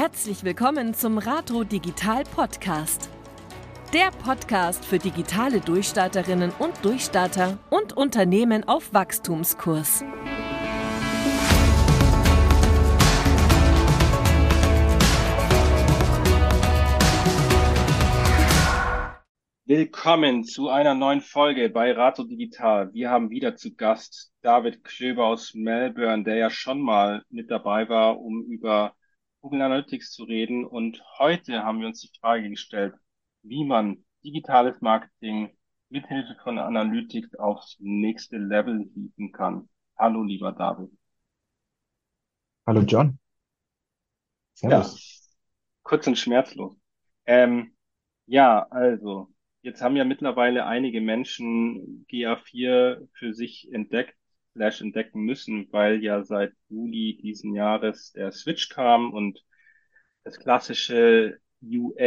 Herzlich willkommen zum Rato Digital Podcast. Der Podcast für digitale Durchstarterinnen und Durchstarter und Unternehmen auf Wachstumskurs. Willkommen zu einer neuen Folge bei Rato Digital. Wir haben wieder zu Gast David Klöber aus Melbourne, der ja schon mal mit dabei war, um über Google Analytics zu reden. Und heute haben wir uns die Frage gestellt, wie man digitales Marketing mithilfe von Analytics aufs nächste Level hieven kann. Hallo, lieber David. Hallo, John. Servus. Ja, kurz und schmerzlos. Ähm, ja, also Jetzt haben ja mittlerweile einige Menschen GA4 für sich entdeckt, slash entdecken müssen, weil ja seit Juli diesen Jahres der Switch kam und das klassische UA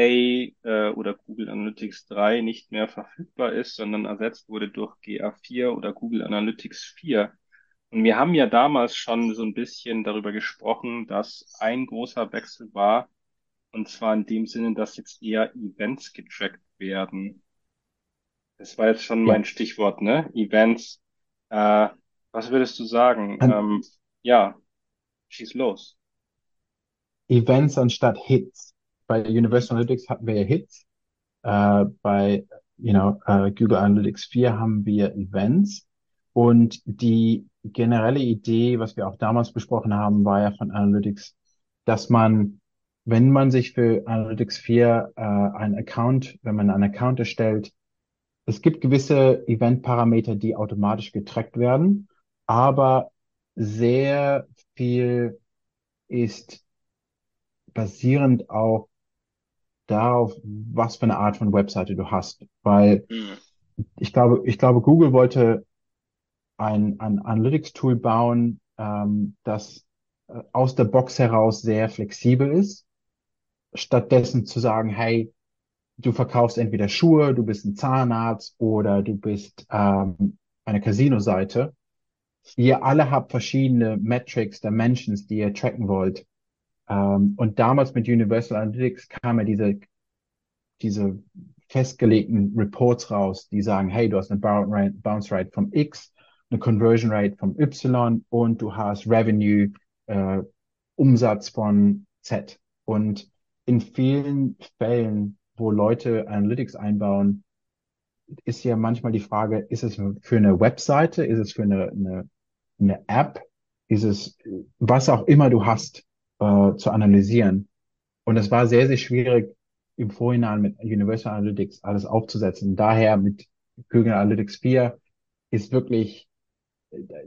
äh, oder Google Analytics 3 nicht mehr verfügbar ist, sondern ersetzt wurde durch GA4 oder Google Analytics 4. Und wir haben ja damals schon so ein bisschen darüber gesprochen, dass ein großer Wechsel war, und zwar in dem Sinne, dass jetzt eher Events getrackt werden. Das war jetzt schon Ja. mein Stichwort, ne? Events. Äh, was würdest du sagen? An Ähm, ja, schieß los. Events anstatt Hits. Bei Universal Analytics hatten wir ja Hits. Äh, bei, you know, äh, Google Analytics 4 haben wir Events. Und die generelle Idee, was wir auch damals besprochen haben, war ja von Analytics, dass man, wenn man sich für Analytics 4 äh, einen Account, wenn man einen Account erstellt, es gibt gewisse Event-Parameter, die automatisch getrackt werden, aber sehr viel ist basierend auch darauf, was für eine Art von Webseite du hast. Weil Hm. ich glaube, ich glaube, Google wollte ein, ein Analytics-Tool bauen, ähm, das äh, aus der Box heraus sehr flexibel ist, stattdessen zu sagen, hey, du verkaufst entweder Schuhe, du bist ein Zahnarzt oder du bist ähm, eine Casino-Seite. Ihr alle habt verschiedene Metrics, Dimensions, die ihr tracken wollt. Ähm, und damals mit Universal Analytics kam ja diese, diese festgelegten Reports raus, die sagen, hey, du hast eine Bounce Rate vom X, eine Conversion Rate vom Y und du hast Revenue, äh, Umsatz von Z. Und in vielen Fällen, wo Leute Analytics einbauen, ist ja manchmal die Frage, ist es für eine Webseite, ist es für eine, eine, eine App, ist es was auch immer du hast, äh, zu analysieren. Und es war sehr, sehr schwierig im Vorhinein mit Universal Analytics alles aufzusetzen. Daher mit Google Analytics 4 ist wirklich,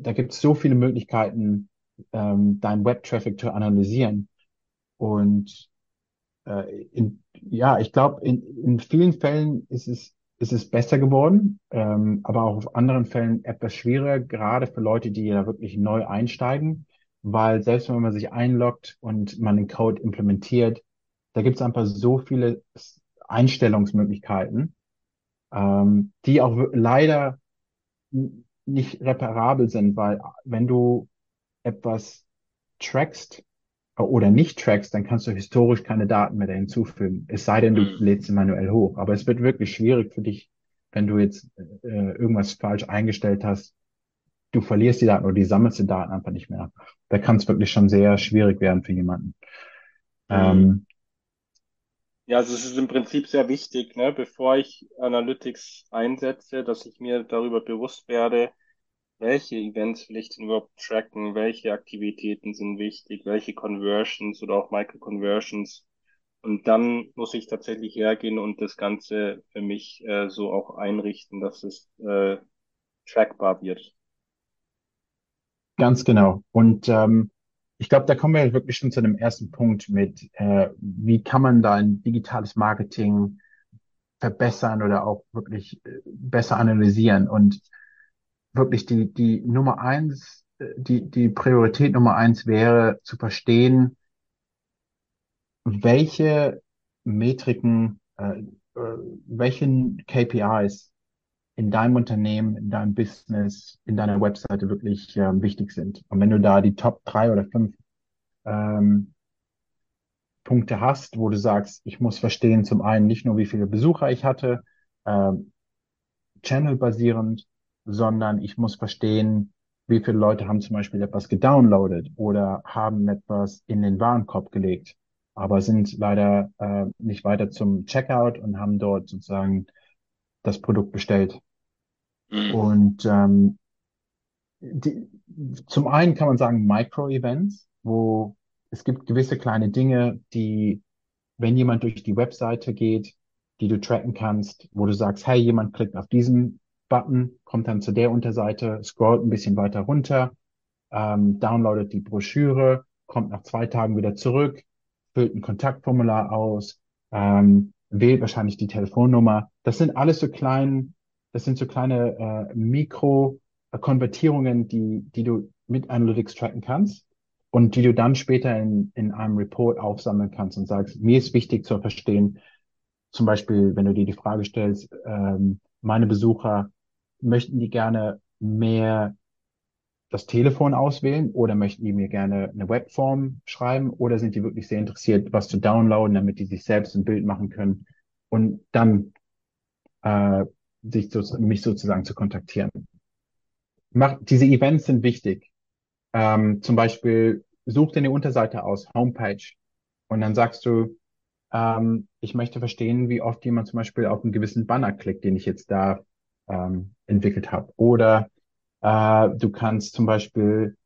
da gibt es so viele Möglichkeiten, ähm, deinen Web-Traffic zu analysieren. Und äh, in, ja, ich glaube, in, in vielen Fällen ist es, ist es besser geworden, ähm, aber auch auf anderen Fällen etwas schwieriger, gerade für Leute, die da wirklich neu einsteigen, weil selbst wenn man sich einloggt und man den Code implementiert, da gibt es einfach so viele Einstellungsmöglichkeiten, ähm, die auch leider nicht reparabel sind, weil wenn du etwas trackst oder nicht trackst, dann kannst du historisch keine Daten mehr da hinzufügen. Es sei denn, du Hm. lädst sie manuell hoch. Aber es wird wirklich schwierig für dich, wenn du jetzt äh, irgendwas falsch eingestellt hast. Du verlierst die Daten oder die sammelst die Daten einfach nicht mehr. Da kann es wirklich schon sehr schwierig werden für jemanden. Hm. Ähm, Ja, also es ist im Prinzip sehr wichtig, ne, bevor ich Analytics einsetze, dass ich mir darüber bewusst werde, welche Events will ich denn überhaupt tracken, welche Aktivitäten sind wichtig, welche Conversions oder auch Micro-Conversions. Und dann muss ich tatsächlich hergehen und das Ganze für mich äh, so auch einrichten, dass es äh, trackbar wird. Ganz genau. Und ähm, ich glaube, da kommen wir wirklich schon zu dem ersten Punkt mit, äh, wie kann man da ein digitales Marketing verbessern oder auch wirklich äh, besser analysieren. Und wirklich die, die Nummer eins, äh, die, die Priorität Nummer eins wäre zu verstehen, welche Metriken, äh, äh, welchen KPIs in deinem Unternehmen, in deinem Business, in deiner Webseite wirklich ähm, wichtig sind. Und wenn du da die Top drei oder fünf ähm, Punkte hast, wo du sagst, ich muss verstehen, zum einen nicht nur, wie viele Besucher ich hatte, äh, Channel-basierend, sondern ich muss verstehen, wie viele Leute haben zum Beispiel etwas gedownloadet oder haben etwas in den Warenkorb gelegt, aber sind leider äh, nicht weiter zum Checkout und haben dort sozusagen das Produkt bestellt. Mhm. Und ähm, die, zum einen kann man sagen Micro-Events, wo es gibt gewisse kleine Dinge, die, wenn jemand durch die Webseite geht, die du tracken kannst, wo du sagst, hey, jemand klickt auf diesen Button, kommt dann zu der Unterseite, scrollt ein bisschen weiter runter, ähm, downloadet die Broschüre, kommt nach zwei Tagen wieder zurück, füllt ein Kontaktformular aus, ähm, wählt wahrscheinlich die Telefonnummer. Das sind alles so kleine, das sind so kleine äh, Mikro-Konvertierungen, die, die du mit Analytics tracken kannst und die du dann später in, in einem Report aufsammeln kannst und sagst, mir ist wichtig zu verstehen, zum Beispiel, wenn du dir die Frage stellst, ähm, meine Besucher möchten die gerne mehr das Telefon auswählen oder möchten die mir gerne eine Webform schreiben oder sind die wirklich sehr interessiert, was zu downloaden, damit die sich selbst ein Bild machen können und dann äh, sich so, mich sozusagen zu kontaktieren. Mach, diese Events sind wichtig. Ähm, zum Beispiel such dir eine Unterseite aus, Homepage, und dann sagst du, ähm, ich möchte verstehen, wie oft jemand zum Beispiel auf einen gewissen Banner klickt, den ich jetzt da ähm, entwickelt habe. Oder äh, du kannst zum Beispiel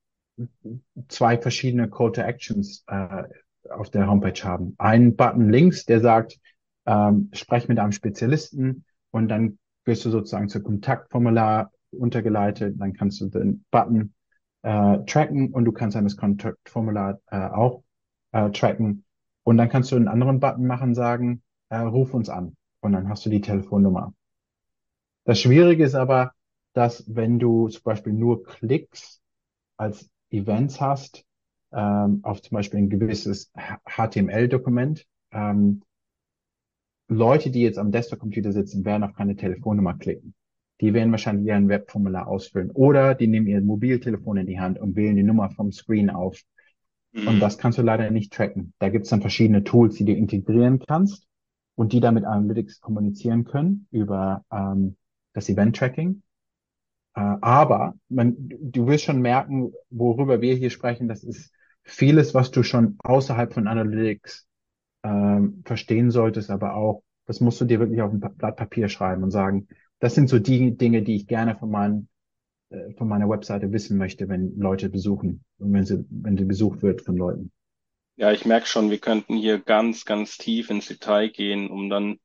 zwei verschiedene Call to Actions äh, auf der Homepage haben. Ein Button links, der sagt, ähm, sprech mit einem Spezialisten und dann wirst du sozusagen zur Kontaktformular untergeleitet. Dann kannst du den Button äh, tracken und du kannst dann das Kontaktformular äh, auch äh, tracken. Und dann kannst du einen anderen Button machen, sagen, äh, ruf uns an. Und dann hast du die Telefonnummer. Das Schwierige ist aber, dass wenn du zum Beispiel nur Klicks als Events hast, ähm, auf zum Beispiel ein gewisses HTML-Dokument, ähm, Leute, die jetzt am Desktop-Computer sitzen, werden auf keine Telefonnummer klicken. Die werden wahrscheinlich ihren Webformular ausfüllen. Oder die nehmen ihr Mobiltelefon in die Hand und wählen die Nummer vom Screen auf. Mhm. Und das kannst du leider nicht tracken. Da gibt es dann verschiedene Tools, die du integrieren kannst und die damit Analytics kommunizieren können über ähm, das Event-Tracking. Äh, aber man, du wirst schon merken, worüber wir hier sprechen, das ist vieles, was du schon außerhalb von Analytics ähm, verstehen solltest, aber auch, das musst du dir wirklich auf ein Blatt Papier schreiben und sagen, das sind so die Dinge, die ich gerne von, meinen, äh, von meiner Webseite wissen möchte, wenn Leute besuchen und wenn sie, wenn sie besucht wird von Leuten. Ja, ich merke schon, wir könnten hier ganz, ganz tief ins Detail gehen, um dann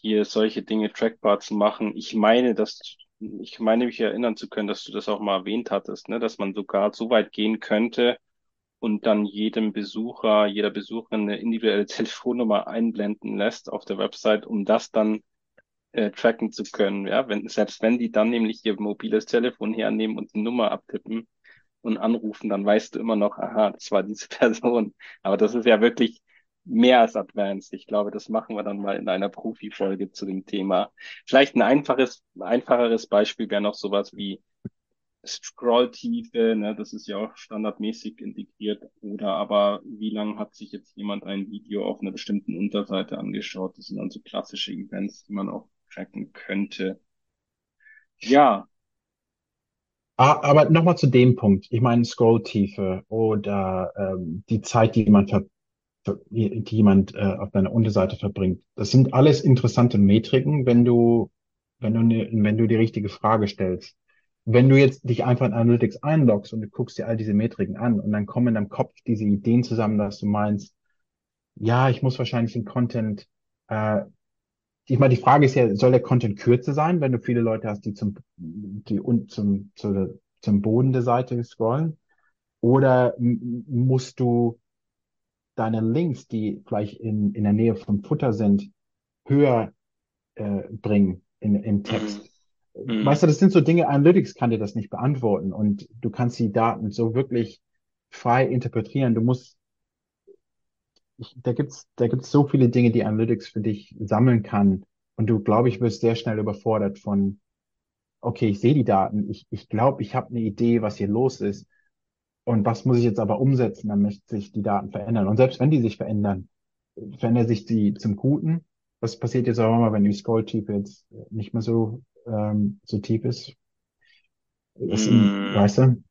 hier solche Dinge trackbar zu machen. Ich meine, dass ich meine mich erinnern zu können, dass du das auch mal erwähnt hattest, ne, dass man sogar so weit gehen könnte und dann jedem Besucher, jeder Besucherin eine individuelle Telefonnummer einblenden lässt auf der Website, um das dann äh, tracken zu können. Ja, wenn, selbst wenn die dann nämlich ihr mobiles Telefon hernehmen und die Nummer abtippen und anrufen, dann weißt du immer noch, aha, das war diese Person. Aber das ist ja wirklich mehr als advanced. Ich glaube, das machen wir dann mal in einer Profi-Folge zu dem Thema. Vielleicht ein einfaches, einfacheres Beispiel wäre noch sowas wie Scrolltiefe, ne, das ist ja auch standardmäßig integriert. Oder aber wie lange hat sich jetzt jemand ein Video auf einer bestimmten Unterseite angeschaut? Das sind dann so klassische Events, die man auch tracken könnte. Ja. Ah, aber nochmal zu dem Punkt. Ich meine, Scrolltiefe oder ähm, die Zeit, die man ver die jemand äh, auf deiner Unterseite verbringt. Das sind alles interessante Metriken, wenn du, wenn du, ne, wenn du die richtige Frage stellst. Wenn du jetzt dich einfach in Analytics einloggst und du guckst dir all diese Metriken an und dann kommen in deinem Kopf diese Ideen zusammen, dass du meinst, ja, ich muss wahrscheinlich den Content, äh, ich meine, die Frage ist ja, soll der Content kürzer sein, wenn du viele Leute hast, die zum, die und zum, zu, zum Boden der Seite scrollen? Oder musst du deine Links, die vielleicht in, in der Nähe vom Futter sind, höher äh, bringen in, im Text. Mhm. Weißt du, das sind so Dinge, Analytics kann dir das nicht beantworten und du kannst die Daten so wirklich frei interpretieren. Du musst, ich, da gibt's, da gibt's so viele Dinge, die Analytics für dich sammeln kann und du, glaube ich, wirst sehr schnell überfordert von, okay, ich sehe die Daten, ich, ich glaube, ich habe eine Idee, was hier los ist Und was muss ich jetzt aber umsetzen, damit sich die Daten verändern? Und selbst wenn die sich verändern, verändert sich die zum Guten. Was passiert jetzt auch mal, wenn die Scrolltiefe jetzt nicht mehr so, ähm, so tief ist? ist mm. Weißt du?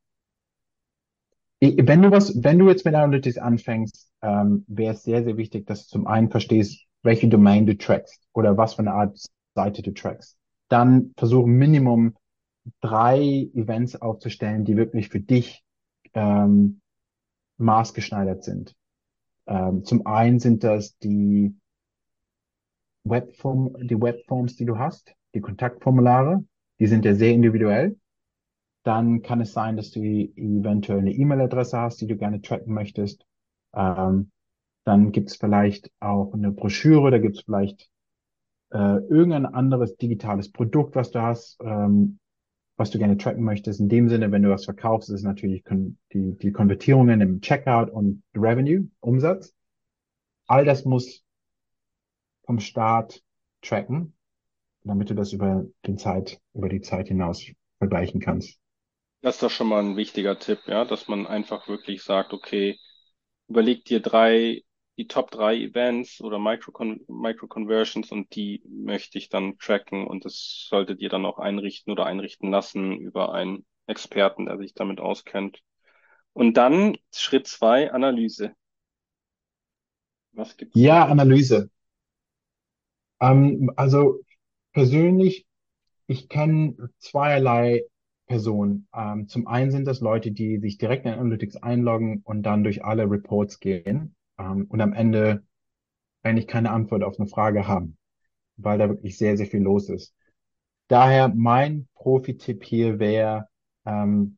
Wenn du was, wenn du jetzt mit Analytics anfängst, ähm, wäre es sehr, sehr wichtig, dass du zum einen verstehst, welche Domain du trackst oder was für eine Art Seite du trackst. Dann versuche Minimum drei Events aufzustellen, die wirklich für dich ähm, maßgeschneidert sind. Ähm, zum einen sind das die Webform, die Webforms, die du hast, die Kontaktformulare, die sind ja sehr individuell. Dann kann es sein, dass du eventuell eine E-Mail-Adresse hast, die du gerne tracken möchtest. Ähm, dann gibt es vielleicht auch eine Broschüre, da gibt es vielleicht äh, irgendein anderes digitales Produkt, was du hast, ähm, was du gerne tracken möchtest. In dem Sinne, wenn du was verkaufst, ist natürlich die, die Konvertierungen im Checkout und Revenue, Umsatz. All das muss vom Start tracken, damit du das über den Zeit, über die Zeit hinaus vergleichen kannst. Das ist doch schon mal ein wichtiger Tipp, ja, dass man einfach wirklich sagt, okay, überleg dir drei die Top 3 Events oder Micro-Conversions und die möchte ich dann tracken und das solltet ihr dann auch einrichten oder einrichten lassen über einen Experten, der sich damit auskennt. Und dann Schritt zwei Analyse. Was gibt's? Ja? Analyse. Ähm, also persönlich, ich kenne zweierlei Personen. Ähm, zum einen sind das Leute, die sich direkt in Analytics einloggen und dann durch alle Reports gehen ähm, und am Ende eigentlich keine Antwort auf eine Frage haben, weil da wirklich sehr, sehr viel los ist. Daher mein Profi-Tipp hier wäre, ähm,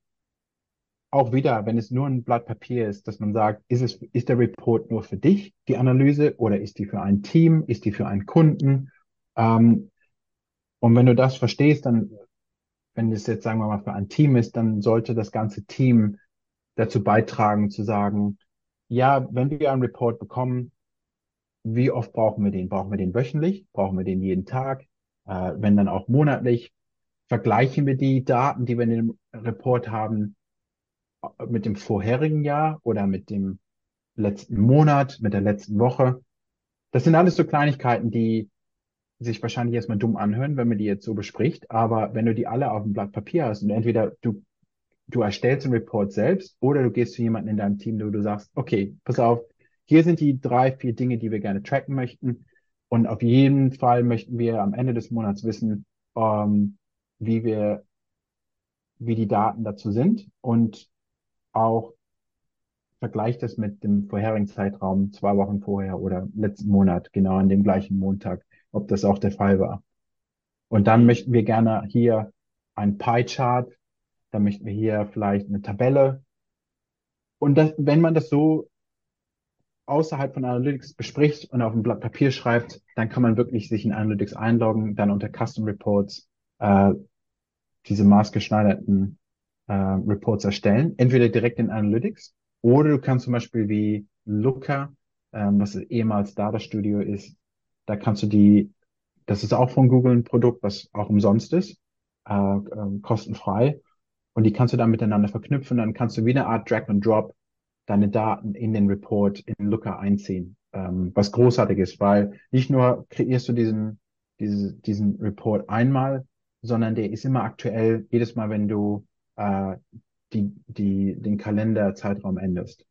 auch wieder, wenn es nur ein Blatt Papier ist, dass man sagt, ist es, ist der Report nur für dich, die Analyse, oder ist die für ein Team, ist die für einen Kunden? Ähm, und wenn du das verstehst, dann, wenn es jetzt, sagen wir mal, für ein Team ist, dann sollte das ganze Team dazu beitragen, zu sagen, ja, wenn wir einen Report bekommen, wie oft brauchen wir den? Brauchen wir den wöchentlich? Brauchen wir den jeden Tag? Äh, wenn dann auch monatlich? Vergleichen wir die Daten, die wir in dem Report haben, mit dem vorherigen Jahr oder mit dem letzten Monat, mit der letzten Woche? Das sind alles so Kleinigkeiten, die sich wahrscheinlich erstmal dumm anhören, wenn man die jetzt so bespricht. Aber wenn du die alle auf dem Blatt Papier hast und entweder du du erstellst einen Report selbst oder du gehst zu jemandem in deinem Team, wo du sagst, okay, pass auf, hier sind die drei, vier Dinge, die wir gerne tracken möchten. Und auf jeden Fall möchten wir am Ende des Monats wissen, ähm, wie wir, wie die Daten dazu sind und auch vergleicht das mit dem vorherigen Zeitraum, zwei Wochen vorher oder letzten Monat, genau an dem gleichen Montag, ob das auch der Fall war. Und dann möchten wir gerne hier ein Pie-Chart dann möchten wir hier vielleicht eine Tabelle. Und das, wenn man das so außerhalb von Analytics bespricht und auf ein Blatt Papier schreibt, dann kann man wirklich sich in Analytics einloggen, dann unter Custom Reports äh, diese maßgeschneiderten äh, Reports erstellen. Entweder direkt in Analytics oder du kannst zum Beispiel wie Looker, ähm, was ehemals Data Studio ist, da kannst du die, das ist auch von Google ein Produkt, was auch umsonst ist, äh, äh, kostenfrei. Und die kannst du dann miteinander verknüpfen. Dann kannst du wie eine Art Drag and Drop deine Daten in den Report in Looker einziehen. Ähm, was großartig ist, weil nicht nur kreierst du diesen, diese, diesen Report einmal, sondern der ist immer aktuell, jedes Mal, wenn du äh, die, die, den Kalenderzeitraum änderst.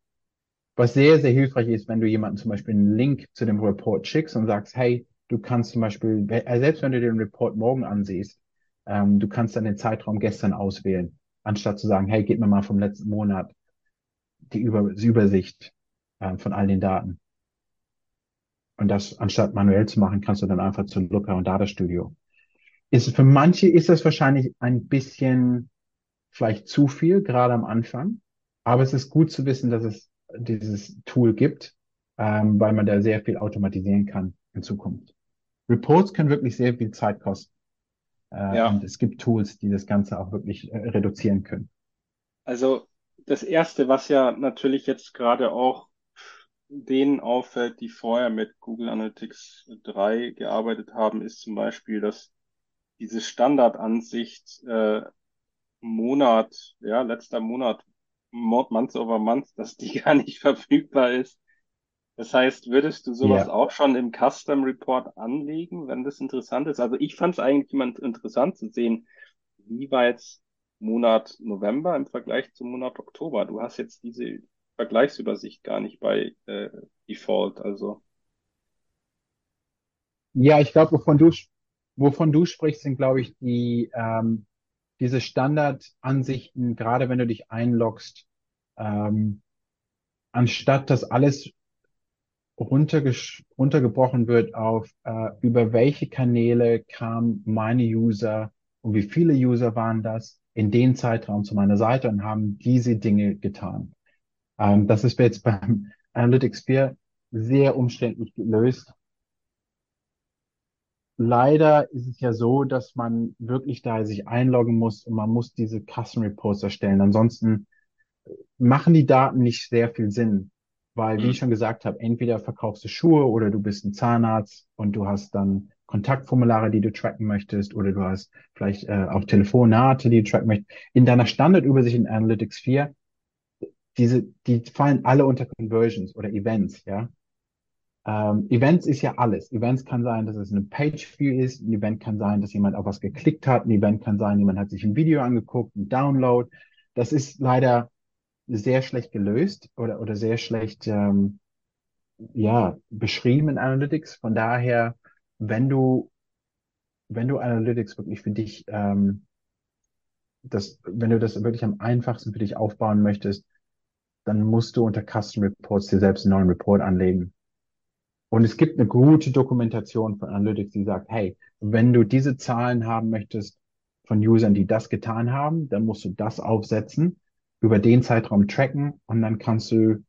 Was sehr, sehr hilfreich ist, wenn du jemanden zum Beispiel einen Link zu dem Report schickst und sagst, hey, du kannst zum Beispiel, äh, selbst wenn du den Report morgen ansiehst, ähm, du kannst dann den Zeitraum gestern auswählen anstatt zu sagen, hey, gib mir mal vom letzten Monat die, Über die Übersicht äh, von all den Daten. Und das anstatt manuell zu machen, kannst du dann einfach zu Looker und Data Studio. Ist, für manche ist das wahrscheinlich ein bisschen vielleicht zu viel, gerade am Anfang. Aber es ist gut zu wissen, dass es dieses Tool gibt, ähm, weil man da sehr viel automatisieren kann in Zukunft. Reports können wirklich sehr viel Zeit kosten. Ja. Und es gibt Tools, die das Ganze auch wirklich äh, reduzieren können. Also das Erste, was ja natürlich jetzt gerade auch denen auffällt, die vorher mit Google Analytics 3 gearbeitet haben, ist zum Beispiel, dass diese Standardansicht äh, Monat, ja, letzter Monat Month over Month, dass die gar nicht verfügbar ist. Das heißt, würdest du sowas Ja. auch schon im Custom Report anlegen, wenn das interessant ist? Also ich fand es eigentlich immer interessant zu sehen, wie war jetzt Monat November im Vergleich zum Monat Oktober? Du hast jetzt diese Vergleichsübersicht gar nicht bei äh, Default. Also Ja, ich glaube, wovon du, wovon du sprichst, sind, glaube ich, die, ähm, diese Standardansichten, gerade wenn du dich einloggst, ähm, anstatt dass alles runtergebrochen wird auf, äh, über welche Kanäle kamen meine User und wie viele User waren das in den Zeitraum zu meiner Seite und haben diese Dinge getan. Ähm, das ist jetzt beim Analytics 4 sehr umständlich gelöst. Leider ist es ja so, dass man wirklich da sich einloggen muss und man muss diese Custom Reports erstellen. Ansonsten machen die Daten nicht sehr viel Sinn, weil, wie ich hm. schon gesagt habe, entweder verkaufst du Schuhe oder du bist ein Zahnarzt und du hast dann Kontaktformulare, die du tracken möchtest, oder du hast vielleicht äh, auch Telefonate, die du tracken möchtest. In deiner Standardübersicht in Analytics 4, diese, die fallen alle unter Conversions oder Events, ja. Ähm, Events ist ja alles. Events kann sein, dass es eine Page-View ist. Ein Event kann sein, dass jemand auf was geklickt hat. Ein Event kann sein, jemand hat sich ein Video angeguckt, ein Download. Das ist leider sehr schlecht gelöst oder, oder sehr schlecht ähm, ja, beschrieben in Analytics. Von daher, wenn du, wenn du Analytics wirklich für dich, ähm, das, wenn du das wirklich am einfachsten für dich aufbauen möchtest, dann musst du unter Custom Reports dir selbst einen neuen Report anlegen. Und es gibt eine gute Dokumentation von Analytics, die sagt, hey, wenn du diese Zahlen haben möchtest von Usern, die das getan haben, dann musst du das aufsetzen, über den Zeitraum tracken und dann kannst du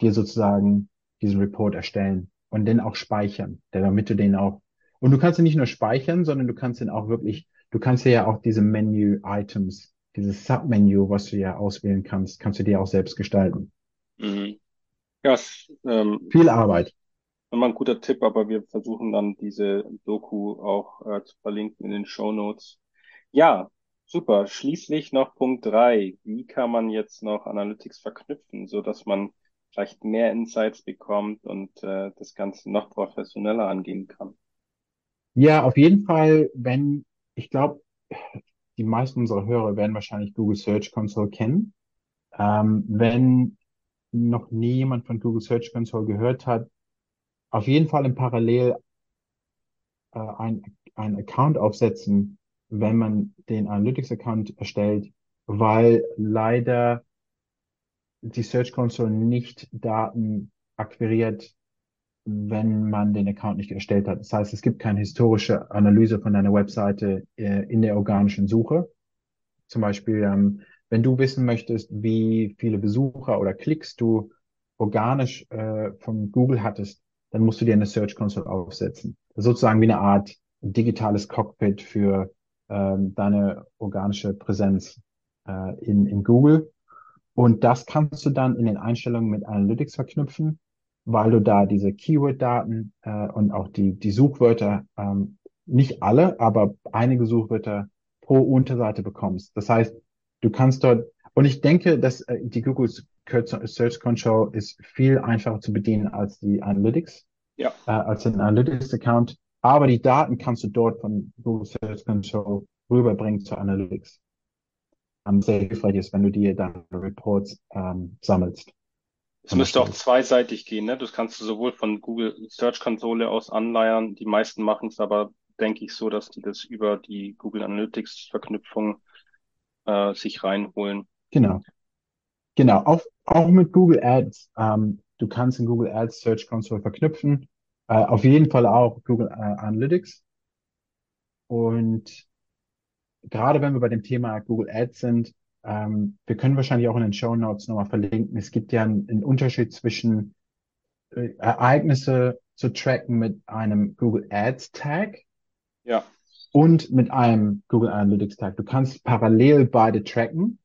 dir sozusagen diesen Report erstellen und den auch speichern, damit du den auch, und du kannst ihn nicht nur speichern, sondern du kannst ihn auch wirklich, du kannst ja auch diese Menu-Items, dieses Submenu, was du ja auswählen kannst, kannst du dir auch selbst gestalten. Mhm. Ja, es, ähm, Viel Arbeit. Nochmal ein guter Tipp, aber wir versuchen dann diese Doku auch äh, zu verlinken in den Show Notes. Ja, super. Schließlich noch Punkt drei. Wie kann man jetzt noch Analytics verknüpfen, so dass man vielleicht mehr Insights bekommt und äh, das Ganze noch professioneller angehen kann? Ja, auf jeden Fall, wenn, ich glaube, die meisten unserer Hörer werden wahrscheinlich Google Search Console kennen. Ähm, wenn noch nie jemand von Google Search Console gehört hat, auf jeden Fall im Parallel äh, ein, ein Account aufsetzen, wenn man den Analytics-Account erstellt, weil leider die Search Console nicht Daten akquiriert, wenn man den Account nicht erstellt hat. Das heißt, es gibt keine historische Analyse von deiner Webseite äh, in der organischen Suche. Zum Beispiel, ähm, wenn du wissen möchtest, wie viele Besucher oder Klicks du organisch äh, von Google hattest, dann musst du dir eine Search Console aufsetzen. Sozusagen wie eine Art digitales Cockpit für ähm, deine organische Präsenz äh, in, in Google. Und das kannst du dann in den Einstellungen mit Analytics verknüpfen, weil du da diese Keyword-Daten äh, und auch die, die Suchwörter, ähm, nicht alle, aber einige Suchwörter pro Unterseite bekommst. Das heißt, du kannst dort, und ich denke, dass äh, die Google Search Console ist viel einfacher zu bedienen als die Analytics, ja. äh, als den Analytics-Account. Aber die Daten kannst du dort von Google Search Console rüberbringen zu Analytics. Um, sehr hilfreich ist, wenn du dir dann Reports ähm, sammelst. Es müsste auch zweiseitig gehen, ne? Das kannst du sowohl von Google Search Konsole aus anleiern. Die meisten machen es aber, denke ich, so, dass die das über die Google Analytics Verknüpfung äh, sich reinholen. Genau. Genau. Auch, auch mit Google Ads. Ähm, du kannst in Google Ads Search Console verknüpfen. Äh, auf jeden Fall auch Google äh, Analytics. Und gerade wenn wir bei dem Thema Google Ads sind, ähm, wir können wahrscheinlich auch in den Show Notes nochmal verlinken. Es gibt ja einen, einen Unterschied zwischen äh, Ereignisse zu tracken mit einem Google Ads Tag ja. und mit einem Google Analytics Tag. Du kannst parallel beide tracken.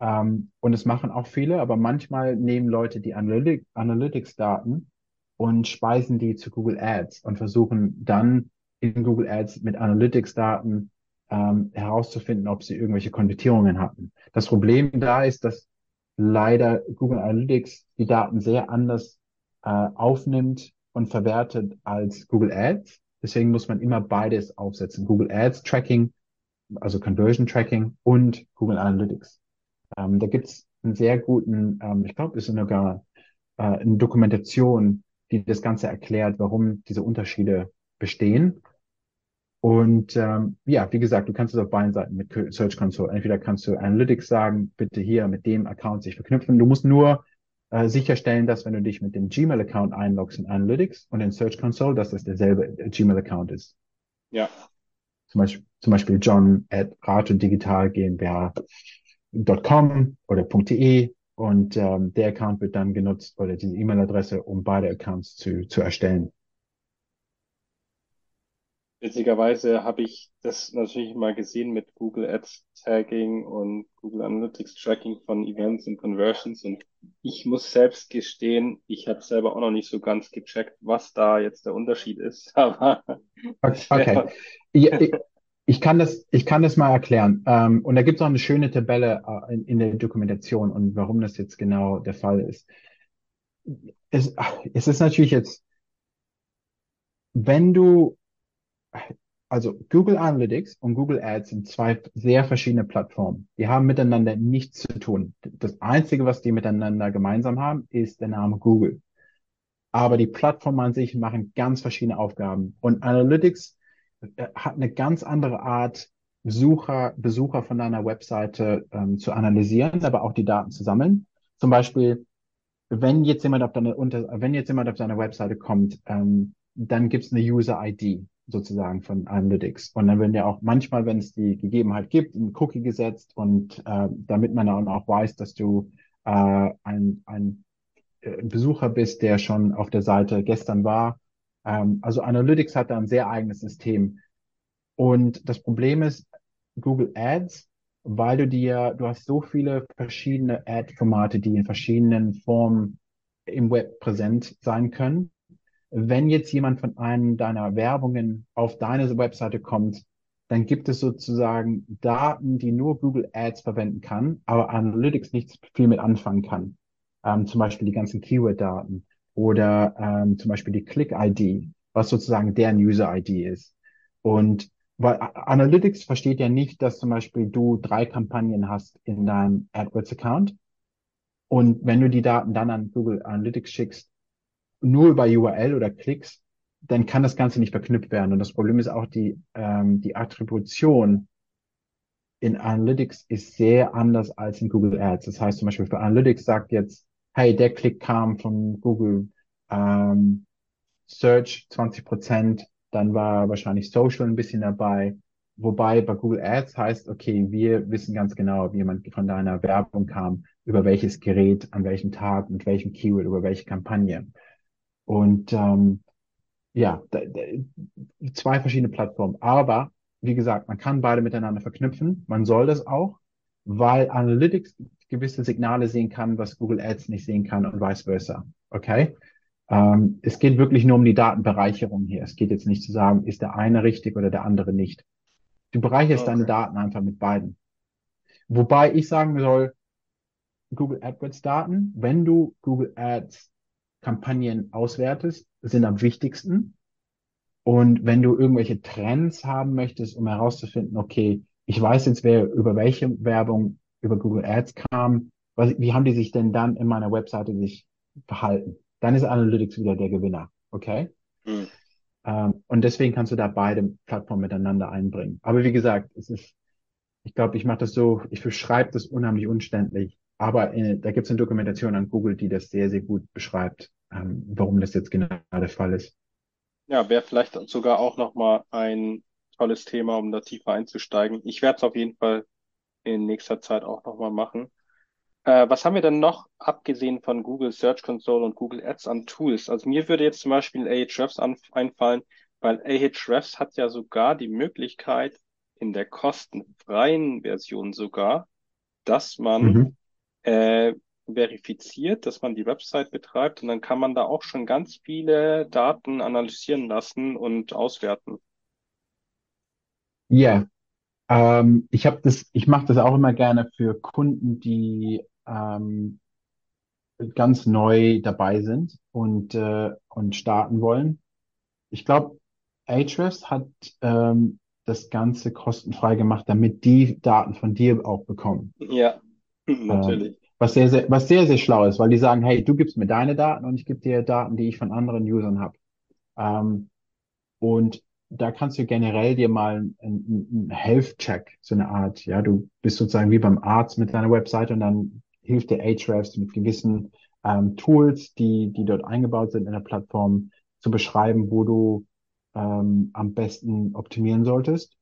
Ähm, und es machen auch viele, aber manchmal nehmen Leute die Analytic Analytics-Daten und speisen die zu Google Ads und versuchen dann in Google Ads mit Analytics-Daten ähm, herauszufinden, ob sie irgendwelche Konvertierungen hatten. Das Problem da ist, dass leider Google Analytics die Daten sehr anders äh, aufnimmt und verwertet als Google Ads. Deswegen muss man immer beides aufsetzen. Google Ads Tracking, also Conversion Tracking und Google Analytics. Ähm, da gibt's einen sehr guten, ähm, ich glaube, es ist sogar äh, eine Dokumentation, die das Ganze erklärt, warum diese Unterschiede bestehen. Und ähm, ja, wie gesagt, du kannst es auf beiden Seiten mit Search Console. Entweder kannst du Analytics sagen, bitte hier mit dem Account sich verknüpfen. Du musst nur äh, sicherstellen, dass wenn du dich mit dem Gmail-Account einloggst in Analytics und in Search Console, dass das derselbe Gmail-Account ist. Ja. Zum Beispiel, zum Beispiel John at Rato Digital GmbH.com oder .de und ähm, der Account wird dann genutzt oder diese E-Mail-Adresse, um beide Accounts zu, zu erstellen. Witzigerweise habe ich das natürlich mal gesehen mit Google Ads Tagging und Google Analytics Tracking von Events und Conversions und ich muss selbst gestehen, ich habe selber auch noch nicht so ganz gecheckt, was da jetzt der Unterschied ist. Aber okay. Ja, ich, kann das, ich kann das mal erklären. Ähm, und da gibt es auch eine schöne Tabelle äh, in, in der Dokumentation und warum das jetzt genau der Fall ist. Es, es ist natürlich jetzt, wenn du also Google Analytics und Google Ads sind zwei sehr verschiedene Plattformen. Die haben miteinander nichts zu tun. Das Einzige, was die miteinander gemeinsam haben, ist der Name Google. Aber die Plattformen an sich machen ganz verschiedene Aufgaben. Und Analytics hat eine ganz andere Art, Besucher, Besucher von deiner Webseite ähm, zu analysieren, aber auch die Daten zu sammeln. Zum Beispiel, wenn jetzt jemand auf deine, unter, wenn jetzt jemand auf deine Webseite kommt, ähm, dann gibt es eine User-ID sozusagen von Analytics. Und dann werden ja auch manchmal, wenn es die Gegebenheit gibt, ein Cookie gesetzt und äh, damit man dann auch weiß, dass du äh, ein, ein äh, Besucher bist, der schon auf der Seite gestern war. Ähm, also Analytics hat da ein sehr eigenes System. Und das Problem ist, Google Ads, weil du dir, du hast so viele verschiedene Ad-Formate, die in verschiedenen Formen im Web präsent sein können wenn jetzt jemand von einem deiner Werbungen auf deine Webseite kommt, dann gibt es sozusagen Daten, die nur Google Ads verwenden kann, aber Analytics nicht viel mit anfangen kann. Ähm, zum Beispiel die ganzen Keyword-Daten oder ähm, zum Beispiel die Click-ID, was sozusagen deren User-ID ist. Und weil Analytics versteht ja nicht, dass zum Beispiel du drei Kampagnen hast in deinem AdWords-Account. Und wenn du die Daten dann an Google Analytics schickst, nur über URL oder Klicks, dann kann das Ganze nicht verknüpft werden. Und das Problem ist auch die, ähm, die Attribution in Analytics ist sehr anders als in Google Ads. Das heißt zum Beispiel für Analytics sagt jetzt, hey, der Klick kam von Google ähm, Search 20 Prozent, dann war wahrscheinlich Social ein bisschen dabei. Wobei bei Google Ads heißt, okay, wir wissen ganz genau, wie jemand von deiner Werbung kam, über welches Gerät, an welchem Tag, mit welchem Keyword, über welche Kampagne. Und ähm, ja, zwei verschiedene Plattformen. Aber wie gesagt, man kann beide miteinander verknüpfen. Man soll das auch, weil Analytics gewisse Signale sehen kann, was Google Ads nicht sehen kann und vice versa. Okay? Ähm, es geht wirklich nur um die Datenbereicherung hier. Es geht jetzt nicht zu sagen, ist der eine richtig oder der andere nicht. Du bereicherst okay. deine Daten einfach mit beiden. Wobei ich sagen soll, Google AdWords Daten, wenn du Google Ads Kampagnen auswertest, sind am wichtigsten. Und wenn du irgendwelche Trends haben möchtest, um herauszufinden, okay, ich weiß jetzt, wer über welche Werbung über Google Ads kam, was, wie haben die sich denn dann in meiner Webseite sich verhalten? Dann ist Analytics wieder der Gewinner, okay? Mhm. Ähm, und deswegen kannst du da beide Plattformen miteinander einbringen. Aber wie gesagt, es ist, ich glaube, ich mache das so, ich beschreibe das unheimlich unständlich. Aber äh, da gibt es eine Dokumentation an Google, die das sehr, sehr gut beschreibt, ähm, warum das jetzt genau der Fall ist. Ja, wäre vielleicht sogar auch nochmal ein tolles Thema, um da tiefer einzusteigen. Ich werde es auf jeden Fall in nächster Zeit auch nochmal machen. Äh, was haben wir denn noch, abgesehen von Google Search Console und Google Ads an Tools? Also mir würde jetzt zum Beispiel Ahrefs einfallen, weil Ahrefs hat ja sogar die Möglichkeit, in der kostenfreien Version sogar, dass man mhm äh, verifiziert, dass man die Website betreibt und dann kann man da auch schon ganz viele Daten analysieren lassen und auswerten. Ja, ähm, ich habe das, ich mache das auch immer gerne für Kunden, die ähm, ganz neu dabei sind und, äh, und starten wollen. Ich glaube, Ahrefs hat ähm, das Ganze kostenfrei gemacht, damit die Daten von dir auch bekommen. Ja, natürlich. Ähm, was sehr, sehr, was sehr, sehr schlau ist, weil die sagen, hey, du gibst mir deine Daten und ich gebe dir Daten, die ich von anderen Usern habe. Ähm, und da kannst du generell dir mal einen, einen Health-Check, so eine Art, ja, du bist sozusagen wie beim Arzt mit deiner Webseite und dann hilft dir Ahrefs mit gewissen ähm, Tools, die, die dort eingebaut sind in der Plattform, zu beschreiben, wo du ähm, am besten optimieren solltest.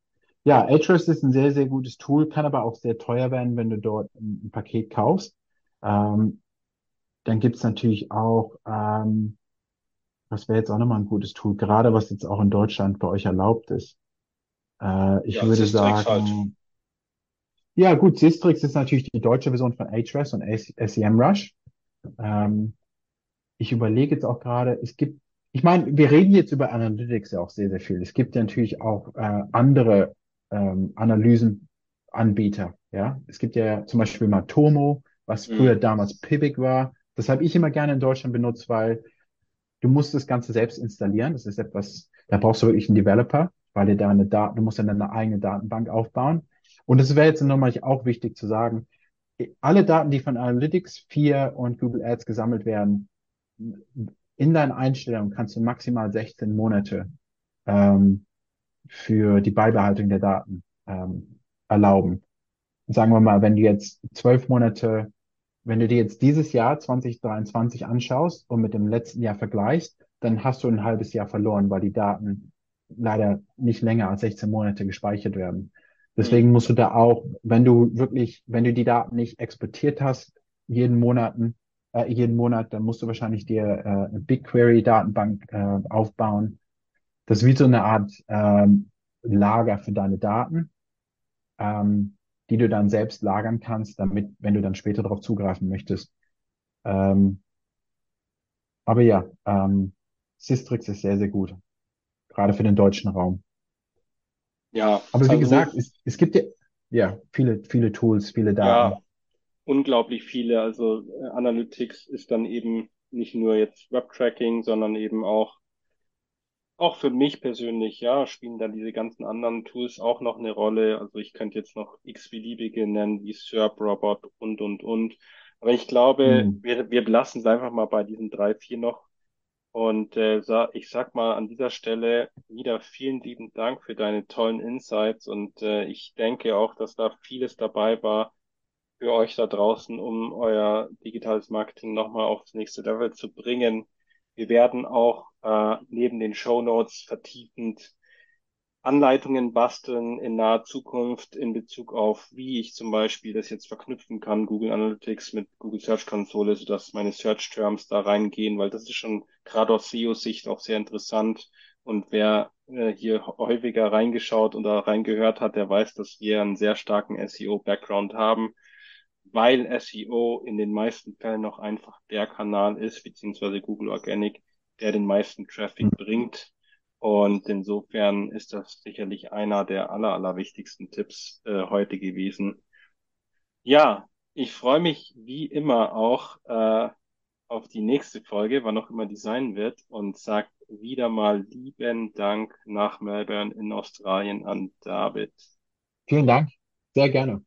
Ja, Ahrefs ist ein sehr, sehr gutes Tool, kann aber auch sehr teuer werden, wenn du dort ein, ein Paket kaufst. Ähm, dann gibt's natürlich auch, ähm, was wäre jetzt auch nochmal ein gutes Tool, gerade was jetzt auch in Deutschland bei euch erlaubt ist. Äh, ich ja, würde sagen, halt. ja gut, Sistrix ist natürlich die deutsche Version von Ahrefs und SEMrush. Ähm, ich überlege jetzt auch gerade, es gibt, ich meine, wir reden jetzt über Analytics ja auch sehr, sehr viel. Es gibt ja natürlich auch äh, andere ähm, Analysenanbieter. Ja, es gibt ja zum Beispiel Matomo, was früher mhm. damals Pivik war. Das habe ich immer gerne in Deutschland benutzt, weil du musst das Ganze selbst installieren. Das ist etwas, da brauchst du wirklich einen Developer, weil dir da eine Daten, du musst dann eine eigene Datenbank aufbauen. Und es wäre jetzt nochmal auch wichtig zu sagen, alle Daten, die von Analytics 4 und Google Ads gesammelt werden, in deinen Einstellungen kannst du maximal 16 Monate ähm, für die Beibehaltung der Daten ähm, erlauben. Sagen wir mal, wenn du jetzt zwölf Monate, wenn du dir jetzt dieses Jahr 2023 anschaust und mit dem letzten Jahr vergleichst, dann hast du ein halbes Jahr verloren, weil die Daten leider nicht länger als 16 Monate gespeichert werden. Deswegen musst du da auch, wenn du wirklich, wenn du die Daten nicht exportiert hast, jeden Monaten, äh, jeden Monat, dann musst du wahrscheinlich dir äh, eine BigQuery-Datenbank äh, aufbauen. Das ist wie so eine Art ähm, Lager für deine Daten, ähm, die du dann selbst lagern kannst, damit, wenn du dann später darauf zugreifen möchtest. Ähm, aber ja, ähm, Systrix ist sehr, sehr gut, gerade für den deutschen Raum. Ja, Aber wie also, gesagt, es, es gibt ja, ja viele, viele Tools, viele Daten. Ja, unglaublich viele. Also äh, Analytics ist dann eben nicht nur jetzt Web-Tracking, sondern eben auch auch für mich persönlich, ja, spielen dann diese ganzen anderen Tools auch noch eine Rolle. Also ich könnte jetzt noch x-beliebige nennen, wie SERP, Robot und, und, und. Aber ich glaube, mhm. wir, wir belassen es einfach mal bei diesen drei, vier noch, und äh, ich sag mal an dieser Stelle wieder vielen lieben Dank für deine tollen Insights. Und äh, ich denke auch, dass da vieles dabei war für euch da draußen, um euer digitales Marketing nochmal aufs nächste Level zu bringen. Wir werden auch äh, neben den Show Notes vertiefend Anleitungen basteln in naher Zukunft in Bezug auf, wie ich zum Beispiel das jetzt verknüpfen kann, Google Analytics mit Google Search Console, sodass meine Search Terms da reingehen, weil das ist schon gerade aus SEO-Sicht auch sehr interessant. Und wer äh, hier häufiger reingeschaut oder reingehört hat, der weiß, dass wir einen sehr starken SEO-Background haben, weil SEO in den meisten Fällen noch einfach der Kanal ist, beziehungsweise Google Organic, der den meisten Traffic bringt und insofern ist das sicherlich einer der aller, aller wichtigsten Tipps äh, heute gewesen. Ja, ich freue mich wie immer auch äh, auf die nächste Folge, wann auch immer die sein wird, und sag wieder mal lieben Dank nach Melbourne in Australien an David. Vielen Dank, sehr gerne.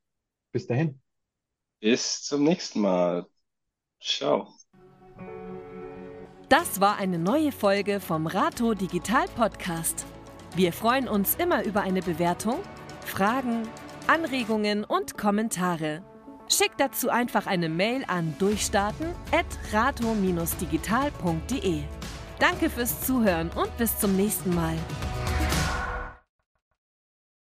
Bis dahin. Bis zum nächsten Mal. Ciao. Das war eine neue Folge vom Rato Digital Podcast. Wir freuen uns immer über eine Bewertung, Fragen, Anregungen und Kommentare. Schick dazu einfach eine Mail an durchstarten@rato-digital.de. Danke fürs Zuhören und bis zum nächsten Mal.